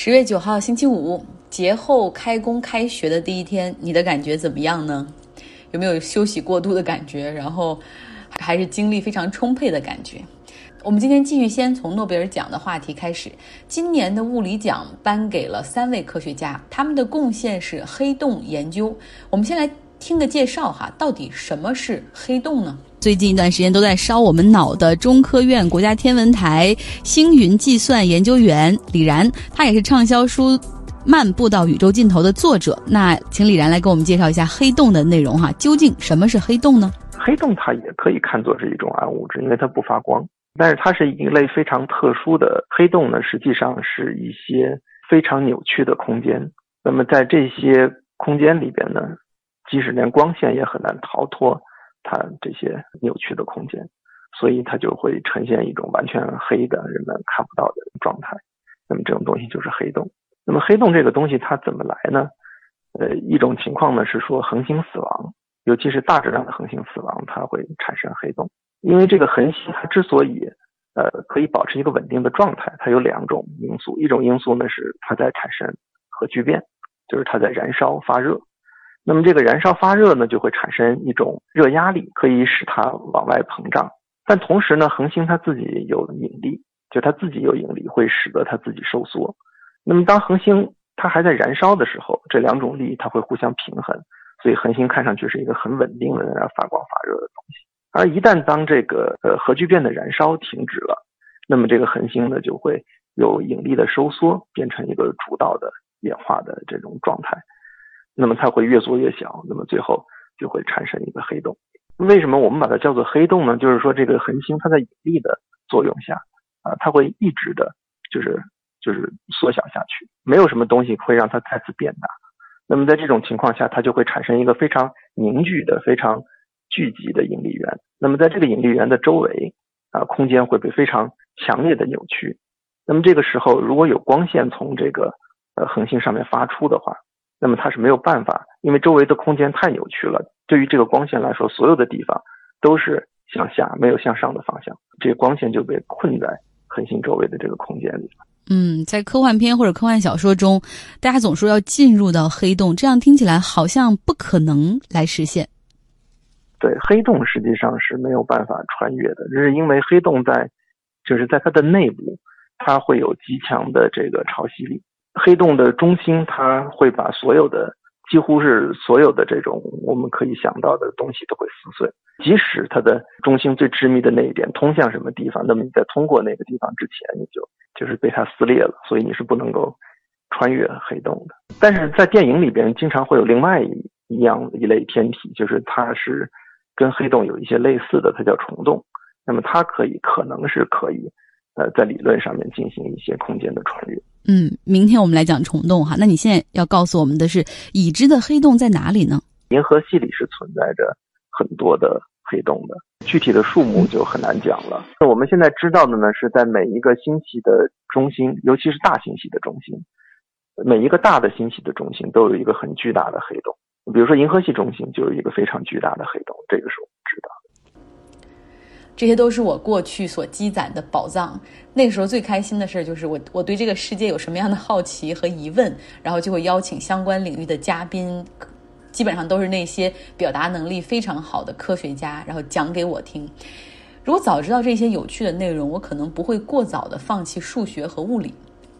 十月九号星期五，节后开工开学的第一天，你的感觉怎么样呢？有没有休息过度的感觉？然后还是精力非常充沛的感觉？我们今天继续先从诺贝尔奖的话题开始。今年的物理奖颁给了三位科学家，他们的贡献是黑洞研究。我们先来听个介绍哈，到底什么是黑洞呢？最近一段时间都在烧我们脑的中科院国家天文台星云计算研究员李然，他也是畅销书《漫步到宇宙尽头》的作者。那请李然来给我们介绍一下黑洞的内容哈，究竟什么是黑洞呢？黑洞它也可以看作是一种暗物质，因为它不发光，但是它是一类非常特殊的黑洞呢，实际上是一些非常扭曲的空间。那么在这些空间里边呢，即使连光线也很难逃脱。它这些扭曲的空间，所以它就会呈现一种完全黑的、人们看不到的状态。那么这种东西就是黑洞。那么黑洞这个东西它怎么来呢？呃，一种情况呢是说恒星死亡，尤其是大质量的恒星死亡，它会产生黑洞。因为这个恒星它之所以呃可以保持一个稳定的状态，它有两种因素。一种因素呢是它在产生核聚变，就是它在燃烧发热。那么这个燃烧发热呢，就会产生一种热压力，可以使它往外膨胀。但同时呢，恒星它自己有引力，就它自己有引力，会使得它自己收缩。那么当恒星它还在燃烧的时候，这两种力它会互相平衡，所以恒星看上去是一个很稳定的在发光发热的东西。而一旦当这个呃核聚变的燃烧停止了，那么这个恒星呢就会有引力的收缩，变成一个主导的演化的这种状态。那么它会越缩越小，那么最后就会产生一个黑洞。为什么我们把它叫做黑洞呢？就是说这个恒星它在引力的作用下，啊，它会一直的，就是就是缩小下去，没有什么东西会让它再次变大。那么在这种情况下，它就会产生一个非常凝聚的、非常聚集的引力源。那么在这个引力源的周围，啊，空间会被非常强烈的扭曲。那么这个时候，如果有光线从这个呃恒星上面发出的话，那么它是没有办法，因为周围的空间太扭曲了。对于这个光线来说，所有的地方都是向下，没有向上的方向。这个光线就被困在恒星周围的这个空间里了。嗯，在科幻片或者科幻小说中，大家总说要进入到黑洞，这样听起来好像不可能来实现。对，黑洞实际上是没有办法穿越的，这是因为黑洞在，就是在它的内部，它会有极强的这个潮汐力。黑洞的中心，它会把所有的，几乎是所有的这种我们可以想到的东西都会撕碎。即使它的中心最致密的那一点通向什么地方，那么你在通过那个地方之前，你就就是被它撕裂了，所以你是不能够穿越黑洞的。但是在电影里边，经常会有另外一一样一类天体，就是它是跟黑洞有一些类似的，它叫虫洞。那么它可以可能是可以。呃，在理论上面进行一些空间的穿越。嗯，明天我们来讲虫洞哈。那你现在要告诉我们的是，已知的黑洞在哪里呢？银河系里是存在着很多的黑洞的，具体的数目就很难讲了。那我们现在知道的呢，是在每一个星系的中心，尤其是大星系的中心，每一个大的星系的中心都有一个很巨大的黑洞。比如说银河系中心就有一个非常巨大的黑洞，这个是我们知道。这些都是我过去所积攒的宝藏。那个时候最开心的事儿就是我我对这个世界有什么样的好奇和疑问，然后就会邀请相关领域的嘉宾，基本上都是那些表达能力非常好的科学家，然后讲给我听。如果早知道这些有趣的内容，我可能不会过早的放弃数学和物理。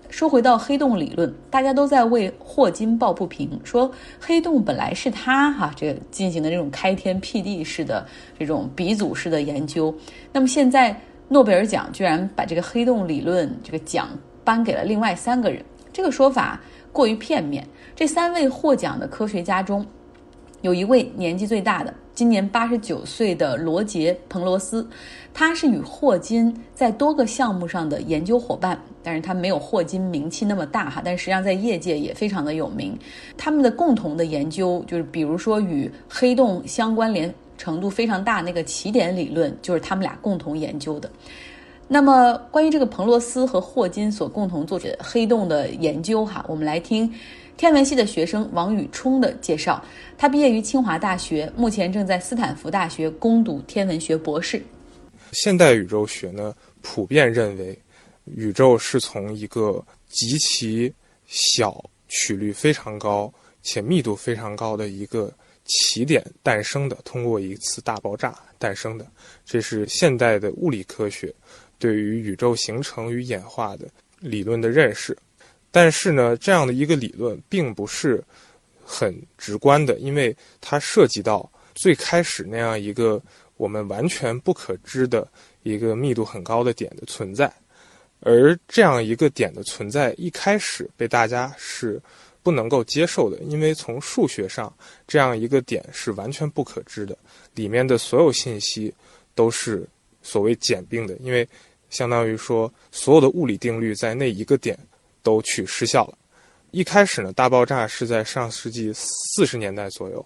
说回到黑洞理论，大家都在为霍金抱不平，说黑洞本来是他哈这个进行的这种开天辟地式的这种鼻祖式的研究。那么现在诺贝尔奖居然把这个黑洞理论这个奖颁给了另外三个人，这个说法过于片面。这三位获奖的科学家中，有一位年纪最大的。今年八十九岁的罗杰·彭罗斯，他是与霍金在多个项目上的研究伙伴，但是他没有霍金名气那么大哈，但实际上在业界也非常的有名。他们的共同的研究就是，比如说与黑洞相关联程度非常大那个起点理论，就是他们俩共同研究的。那么关于这个彭罗斯和霍金所共同做的黑洞的研究哈，我们来听。天文系的学生王宇冲的介绍，他毕业于清华大学，目前正在斯坦福大学攻读天文学博士。现代宇宙学呢，普遍认为宇宙是从一个极其小、曲率非常高且密度非常高的一个起点诞生的，通过一次大爆炸诞生的，这是现代的物理科学对于宇宙形成与演化的理论的认识。但是呢，这样的一个理论并不是很直观的，因为它涉及到最开始那样一个我们完全不可知的一个密度很高的点的存在。而这样一个点的存在，一开始被大家是不能够接受的，因为从数学上，这样一个点是完全不可知的，里面的所有信息都是所谓简并的，因为相当于说所有的物理定律在那一个点都去失效了。一开始呢，大爆炸是在上世纪四十年代左右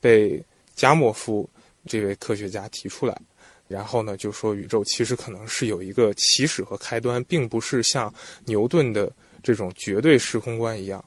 被加莫夫这位科学家提出来。然后呢，就说宇宙其实可能是有一个起始和开端，并不是像牛顿的这种绝对时空观一样，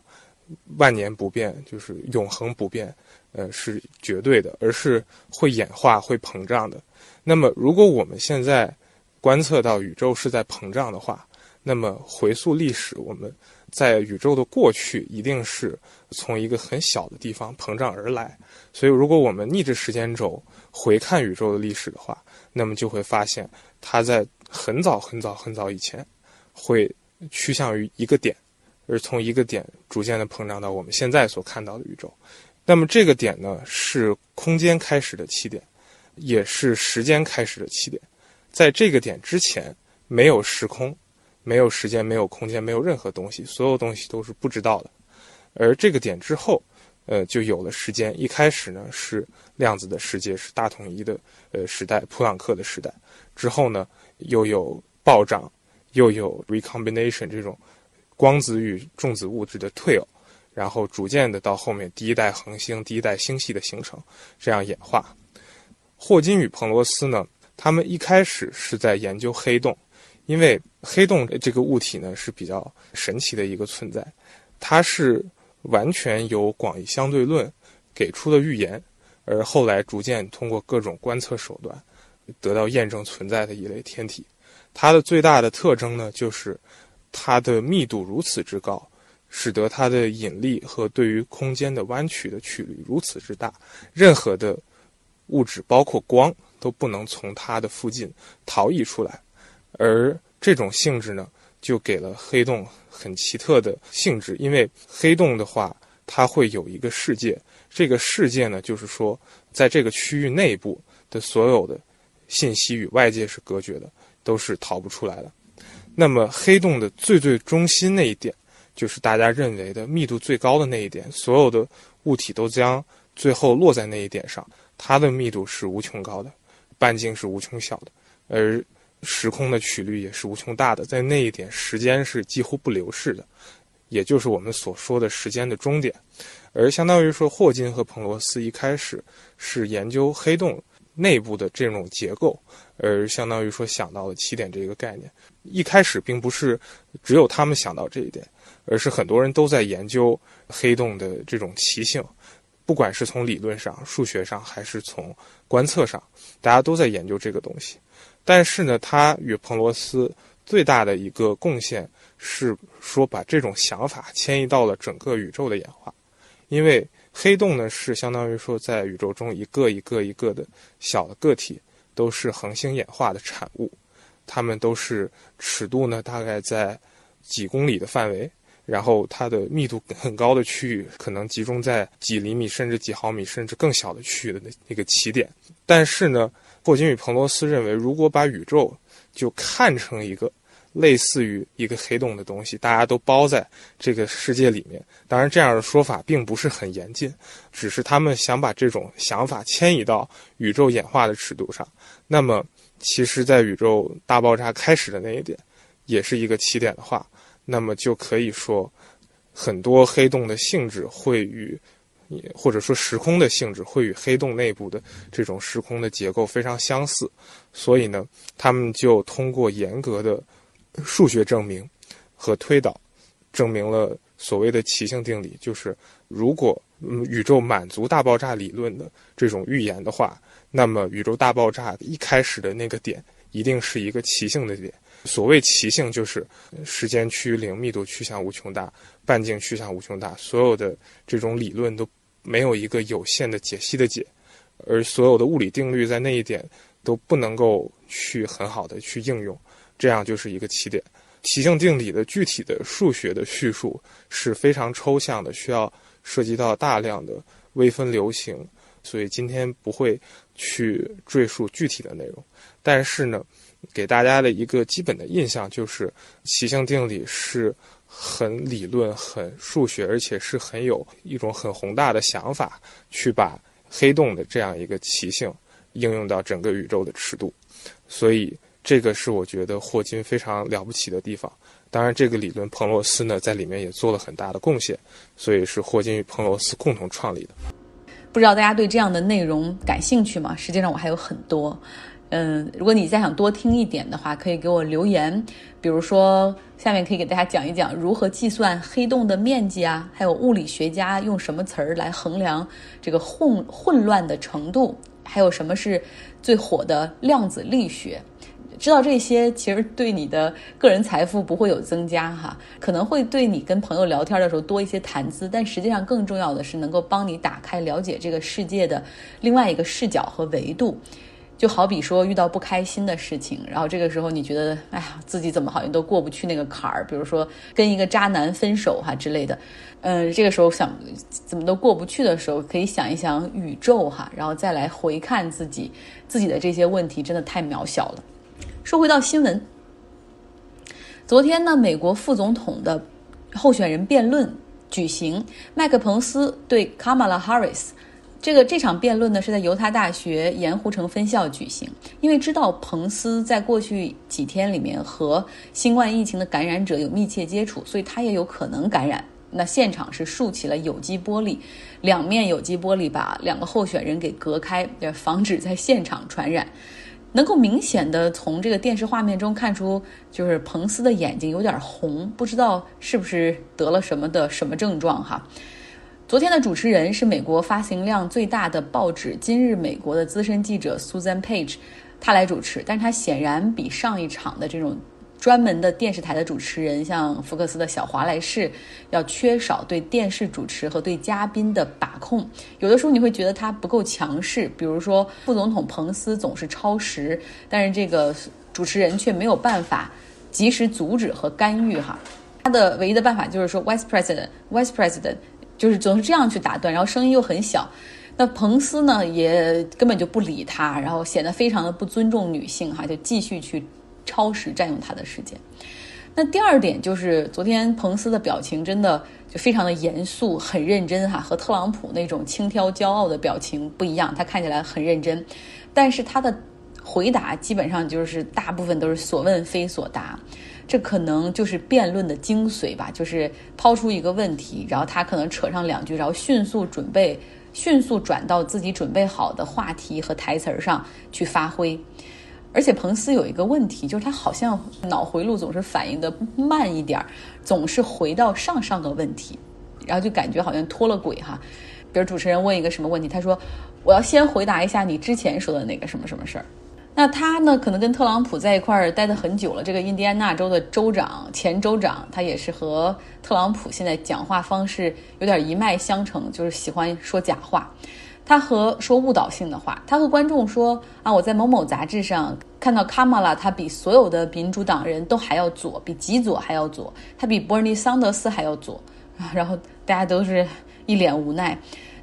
万年不变，就是永恒不变，呃，是绝对的，而是会演化、会膨胀的。那么，如果我们现在观测到宇宙是在膨胀的话，那么回溯历史，我们在宇宙的过去一定是从一个很小的地方膨胀而来。所以，如果我们逆着时间轴回看宇宙的历史的话，那么就会发现，它在很早很早很早以前，会趋向于一个点，而从一个点逐渐的膨胀到我们现在所看到的宇宙。那么这个点呢，是空间开始的起点，也是时间开始的起点。在这个点之前，没有时空，没有时间，没有空间，没有任何东西，所有东西都是不知道的。而这个点之后，呃，就有了时间。一开始呢，是量子的世界，是大统一的。呃，时代普朗克的时代之后呢，又有暴涨，又有 recombination 这种光子与重子物质的退偶，然后逐渐的到后面第一代恒星、第一代星系的形成，这样演化。霍金与彭罗斯呢，他们一开始是在研究黑洞，因为黑洞这个物体呢是比较神奇的一个存在，它是完全由广义相对论给出的预言。而后来逐渐通过各种观测手段，得到验证存在的一类天体，它的最大的特征呢，就是它的密度如此之高，使得它的引力和对于空间的弯曲的曲率如此之大，任何的物质，包括光，都不能从它的附近逃逸出来。而这种性质呢，就给了黑洞很奇特的性质，因为黑洞的话，它会有一个世界。这个世界呢，就是说，在这个区域内部的所有的信息与外界是隔绝的，都是逃不出来的。那么，黑洞的最最中心那一点，就是大家认为的密度最高的那一点，所有的物体都将最后落在那一点上，它的密度是无穷高的，半径是无穷小的，而时空的曲率也是无穷大的，在那一点，时间是几乎不流逝的，也就是我们所说的时间的终点。而相当于说，霍金和彭罗斯一开始是研究黑洞内部的这种结构，而相当于说想到了起点这个概念。一开始并不是只有他们想到这一点，而是很多人都在研究黑洞的这种奇性，不管是从理论上、数学上，还是从观测上，大家都在研究这个东西。但是呢，他与彭罗斯最大的一个贡献是说，把这种想法迁移到了整个宇宙的演化。因为黑洞呢，是相当于说，在宇宙中一个一个一个的小的个体，都是恒星演化的产物，它们都是尺度呢，大概在几公里的范围，然后它的密度很高的区域，可能集中在几厘米甚至几毫米甚至更小的区域的那那个起点。但是呢，霍金与彭罗斯认为，如果把宇宙就看成一个。类似于一个黑洞的东西，大家都包在这个世界里面。当然，这样的说法并不是很严谨，只是他们想把这种想法迁移到宇宙演化的尺度上。那么，其实，在宇宙大爆炸开始的那一点，也是一个起点的话，那么就可以说，很多黑洞的性质会与，或者说时空的性质会与黑洞内部的这种时空的结构非常相似。所以呢，他们就通过严格的。数学证明和推导证明了所谓的奇性定理，就是如果宇宙满足大爆炸理论的这种预言的话，那么宇宙大爆炸一开始的那个点一定是一个奇性的点。所谓奇性，就是时间趋于零，密度趋向无穷大，半径趋向无穷大，所有的这种理论都没有一个有限的解析的解，而所有的物理定律在那一点都不能够去很好的去应用，这样就是一个起点。奇性定理的具体的数学的叙述是非常抽象的，需要涉及到大量的微分流形，所以今天不会去赘述具体的内容。但是呢，给大家的一个基本的印象就是，奇性定理是很理论、很数学，而且是很有一种很宏大的想法，去把黑洞的这样一个奇性应用到整个宇宙的尺度，所以。这个是我觉得霍金非常了不起的地方。当然，这个理论彭罗斯呢在里面也做了很大的贡献，所以是霍金与彭罗斯共同创立的。不知道大家对这样的内容感兴趣吗？实际上我还有很多。嗯，如果你再想多听一点的话，可以给我留言。比如说，下面可以给大家讲一讲如何计算黑洞的面积啊，还有物理学家用什么词儿来衡量这个混混乱的程度，还有什么是最火的量子力学。知道这些，其实对你的个人财富不会有增加哈，可能会对你跟朋友聊天的时候多一些谈资，但实际上更重要的是能够帮你打开了解这个世界的另外一个视角和维度。就好比说遇到不开心的事情，然后这个时候你觉得，哎呀，自己怎么好像都过不去那个坎儿，比如说跟一个渣男分手哈之类的，嗯，这个时候想怎么都过不去的时候，可以想一想宇宙哈，然后再来回看自己自己的这些问题，真的太渺小了。说回到新闻，昨天呢，美国副总统的候选人辩论举行，麦克彭斯对 Kamala Harris，这个这场辩论呢是在犹他大学盐湖城分校举行。因为知道彭斯在过去几天里面和新冠疫情的感染者有密切接触，所以他也有可能感染。那现场是竖起了有机玻璃，两面有机玻璃把两个候选人给隔开，防止在现场传染。能够明显的从这个电视画面中看出，就是彭斯的眼睛有点红，不知道是不是得了什么的什么症状哈。昨天的主持人是美国发行量最大的报纸《今日美国》的资深记者 Susan Page，他来主持，但是他显然比上一场的这种。专门的电视台的主持人，像福克斯的小华莱士，要缺少对电视主持和对嘉宾的把控。有的时候你会觉得他不够强势，比如说副总统彭斯总是超时，但是这个主持人却没有办法及时阻止和干预哈。他的唯一的办法就是说，Vice President，Vice President，就是总是这样去打断，然后声音又很小。那彭斯呢，也根本就不理他，然后显得非常的不尊重女性哈，就继续去。超时占用他的时间。那第二点就是，昨天彭斯的表情真的就非常的严肃、很认真哈，和特朗普那种轻佻骄傲的表情不一样。他看起来很认真，但是他的回答基本上就是大部分都是所问非所答。这可能就是辩论的精髓吧，就是抛出一个问题，然后他可能扯上两句，然后迅速准备、迅速转到自己准备好的话题和台词儿上去发挥。而且彭斯有一个问题，就是他好像脑回路总是反应的慢一点儿，总是回到上上个问题，然后就感觉好像脱了轨哈。比如主持人问一个什么问题，他说：“我要先回答一下你之前说的那个什么什么事儿。”那他呢，可能跟特朗普在一块儿待的很久了。这个印第安纳州的州长、前州长，他也是和特朗普现在讲话方式有点一脉相承，就是喜欢说假话。他和说误导性的话，他和观众说啊，我在某某杂志上看到卡马拉，他比所有的民主党人都还要左，比极左还要左，他比伯尼桑德斯还要左。然后大家都是一脸无奈。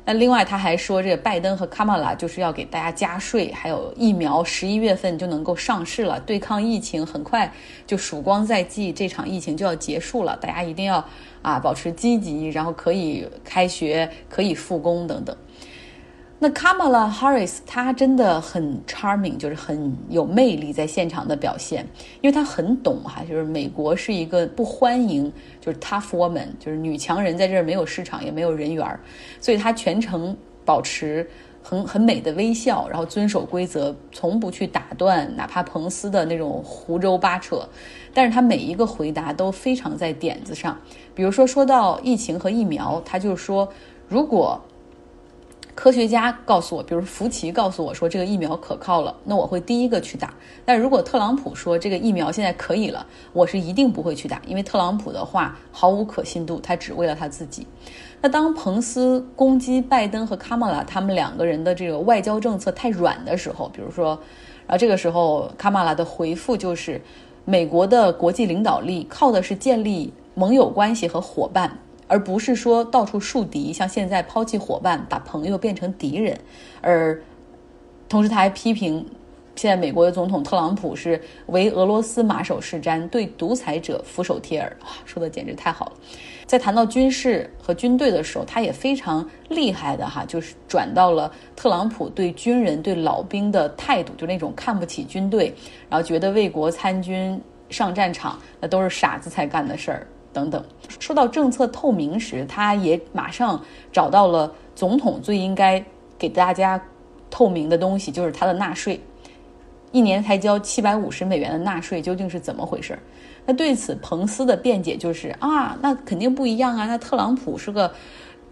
那另外他还说，这个拜登和卡马拉就是要给大家加税，还有疫苗十一月份就能够上市了，对抗疫情很快就曙光在即，这场疫情就要结束了，大家一定要啊保持积极，然后可以开学，可以复工等等。那 Kamala Harris 她真的很 charming，就是很有魅力，在现场的表现，因为她很懂哈，就是美国是一个不欢迎就是 tough woman，就是女强人在这儿没有市场也没有人缘儿，所以她全程保持很很美的微笑，然后遵守规则，从不去打断哪怕彭斯的那种胡诌八扯，但是她每一个回答都非常在点子上，比如说说到疫情和疫苗，她就说如果。科学家告诉我，比如福奇告诉我说这个疫苗可靠了，那我会第一个去打。但如果特朗普说这个疫苗现在可以了，我是一定不会去打，因为特朗普的话毫无可信度，他只为了他自己。那当彭斯攻击拜登和卡马拉他们两个人的这个外交政策太软的时候，比如说，然后这个时候卡马拉的回复就是，美国的国际领导力靠的是建立盟友关系和伙伴。而不是说到处树敌，像现在抛弃伙伴，把朋友变成敌人。而同时，他还批评现在美国的总统特朗普是为俄罗斯马首是瞻，对独裁者俯首帖耳。说的简直太好了！在谈到军事和军队的时候，他也非常厉害的哈，就是转到了特朗普对军人、对老兵的态度，就那种看不起军队，然后觉得为国参军上战场那都是傻子才干的事儿。等等，说到政策透明时，他也马上找到了总统最应该给大家透明的东西，就是他的纳税，一年才交七百五十美元的纳税究竟是怎么回事？那对此，彭斯的辩解就是啊，那肯定不一样啊，那特朗普是个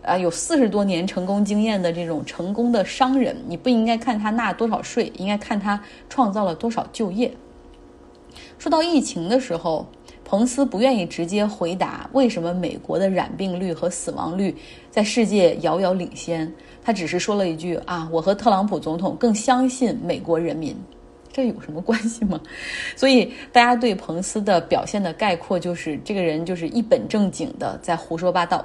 啊有四十多年成功经验的这种成功的商人，你不应该看他纳多少税，应该看他创造了多少就业。说到疫情的时候。彭斯不愿意直接回答为什么美国的染病率和死亡率在世界遥遥领先，他只是说了一句：“啊，我和特朗普总统更相信美国人民。”这有什么关系吗？所以大家对彭斯的表现的概括就是，这个人就是一本正经的在胡说八道。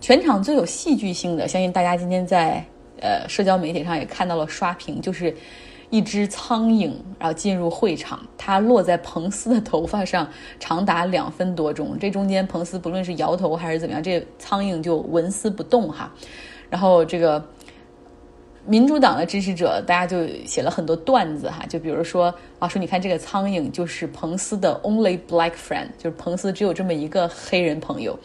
全场最有戏剧性的，相信大家今天在呃社交媒体上也看到了刷屏，就是。一只苍蝇，然后进入会场，它落在彭斯的头发上，长达两分多钟。这中间，彭斯不论是摇头还是怎么样，这苍蝇就纹丝不动哈。然后，这个民主党的支持者，大家就写了很多段子哈，就比如说啊，说你看这个苍蝇就是彭斯的 only black friend，就是彭斯只有这么一个黑人朋友。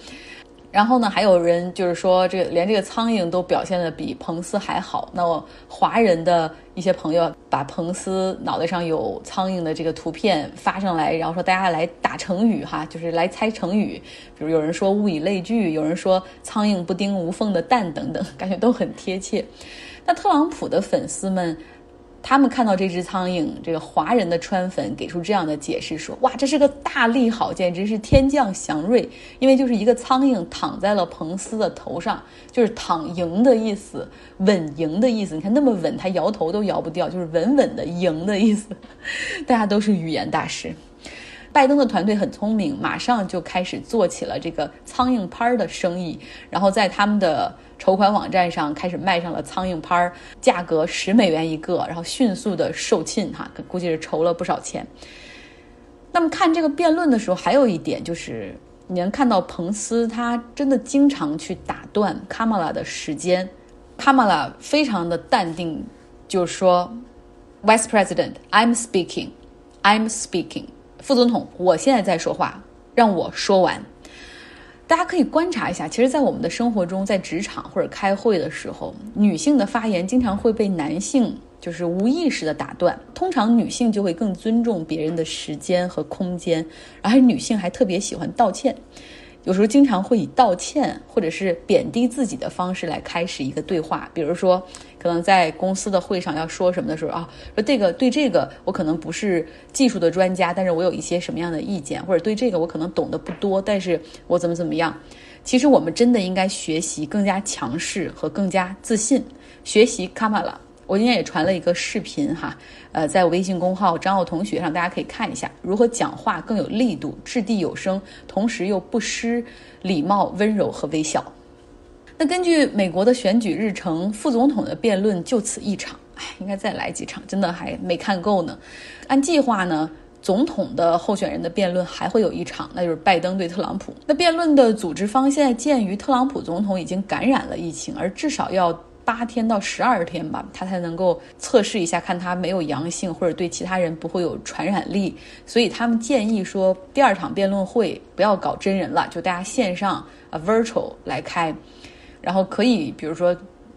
然后呢，还有人就是说，这个连这个苍蝇都表现的比彭斯还好。那我华人的一些朋友把彭斯脑袋上有苍蝇的这个图片发上来，然后说大家来打成语哈，就是来猜成语。比如有人说物以类聚，有人说苍蝇不叮无缝的蛋等等，感觉都很贴切。那特朗普的粉丝们。他们看到这只苍蝇，这个华人的川粉给出这样的解释说：“哇，这是个大利好，简直是天降祥瑞！因为就是一个苍蝇躺在了彭斯的头上，就是躺赢的意思，稳赢的意思。你看那么稳，他摇头都摇不掉，就是稳稳的赢的意思。大家都是语言大师。拜登的团队很聪明，马上就开始做起了这个苍蝇拍儿的生意，然后在他们的。”筹款网站上开始卖上了苍蝇拍儿，价格十美元一个，然后迅速的售罄哈，估计是筹了不少钱。那么看这个辩论的时候，还有一点就是，你能看到彭斯他真的经常去打断卡马拉的时间，卡马拉非常的淡定，就是说，Vice President，I'm speaking，I'm speaking，副总统，我现在在说话，让我说完。大家可以观察一下，其实，在我们的生活中，在职场或者开会的时候，女性的发言经常会被男性就是无意识的打断。通常女性就会更尊重别人的时间和空间，而且女性还特别喜欢道歉。有时候经常会以道歉或者是贬低自己的方式来开始一个对话，比如说，可能在公司的会上要说什么的时候啊，说这个对这个我可能不是技术的专家，但是我有一些什么样的意见，或者对这个我可能懂得不多，但是我怎么怎么样。其实我们真的应该学习更加强势和更加自信，学习卡马拉。我今天也传了一个视频哈，呃，在微信公号张奥同学上，大家可以看一下如何讲话更有力度、掷地有声，同时又不失礼貌、温柔和微笑。那根据美国的选举日程，副总统的辩论就此一场，哎，应该再来几场，真的还没看够呢。按计划呢，总统的候选人的辩论还会有一场，那就是拜登对特朗普。那辩论的组织方现在鉴于特朗普总统已经感染了疫情，而至少要。八天到十二天吧，他才能够测试一下，看他没有阳性或者对其他人不会有传染力。所以他们建议说，第二场辩论会不要搞真人了，就大家线上啊 virtual 来开，然后可以比如说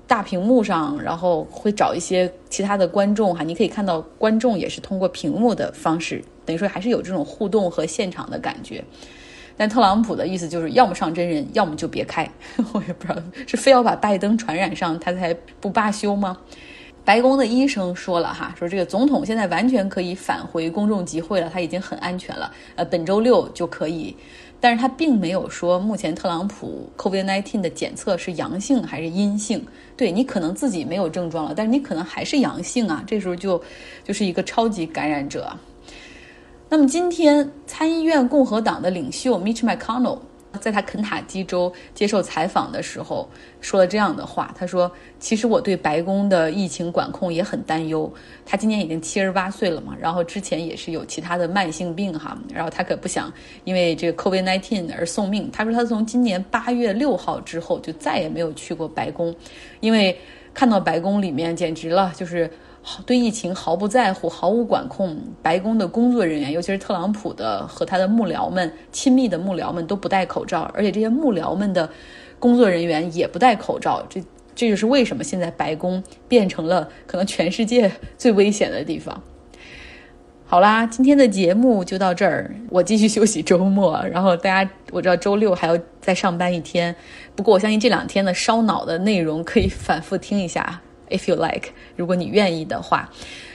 大屏幕上，然后会找一些其他的观众哈，你可以看到观众也是通过屏幕的方式，等于说还是有这种互动和现场的感觉。但特朗普的意思就是要么上真人，要么就别开。我也不知道是非要把拜登传染上，他才不罢休吗？白宫的医生说了哈，说这个总统现在完全可以返回公众集会了，他已经很安全了。呃，本周六就可以，但是他并没有说目前特朗普 COVID-19 的检测是阳性还是阴性。对你可能自己没有症状了，但是你可能还是阳性啊，这时候就就是一个超级感染者。那么今天参议院共和党的领袖 Mitch McConnell。在他肯塔基州接受采访的时候，说了这样的话。他说：“其实我对白宫的疫情管控也很担忧。他今年已经七十八岁了嘛，然后之前也是有其他的慢性病哈，然后他可不想因为这个 COVID-19 而送命。他说他从今年八月六号之后就再也没有去过白宫，因为看到白宫里面简直了，就是。”对疫情毫不在乎，毫无管控。白宫的工作人员，尤其是特朗普的和他的幕僚们、亲密的幕僚们都不戴口罩，而且这些幕僚们的工作人员也不戴口罩。这这就是为什么现在白宫变成了可能全世界 最危险的地方。好啦，今天的节目就到这儿，我继续休息周末。然后大家，我知道周六还要再上班一天，不过我相信这两天的烧脑的内容可以反复听一下。If you like，如果你愿意的话，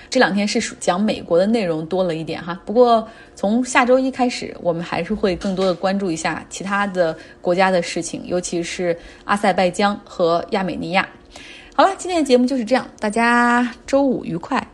这两天是讲美国的内容多了一点哈。不过从下周一开始，我们还是会更多的关注一下其他的国家的事情，尤其是阿塞拜疆和亚美尼亚。好了，今天的节目就是这样，大家周五愉快。